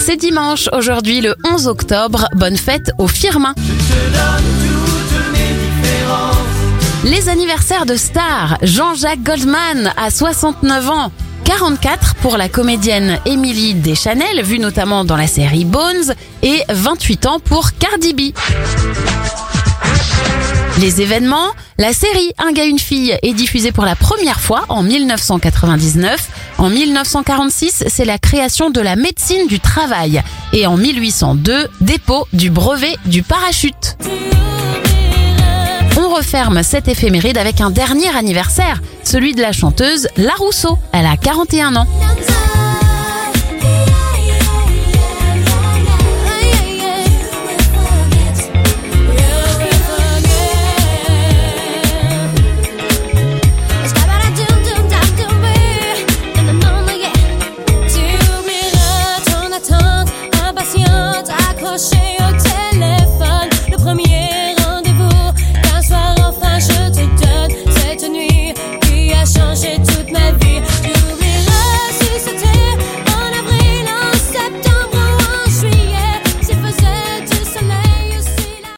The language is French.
C'est dimanche, aujourd'hui le 11 octobre. Bonne fête aux Firmin. Les anniversaires de stars. Jean-Jacques Goldman a 69 ans. 44 pour la comédienne Emily Deschanel, vue notamment dans la série Bones, et 28 ans pour Cardi B. Les événements, la série Un gars, une fille est diffusée pour la première fois en 1999. En 1946, c'est la création de la médecine du travail. Et en 1802, dépôt du brevet du parachute. On referme cette éphéméride avec un dernier anniversaire, celui de la chanteuse La Rousseau. Elle a 41 ans. pushing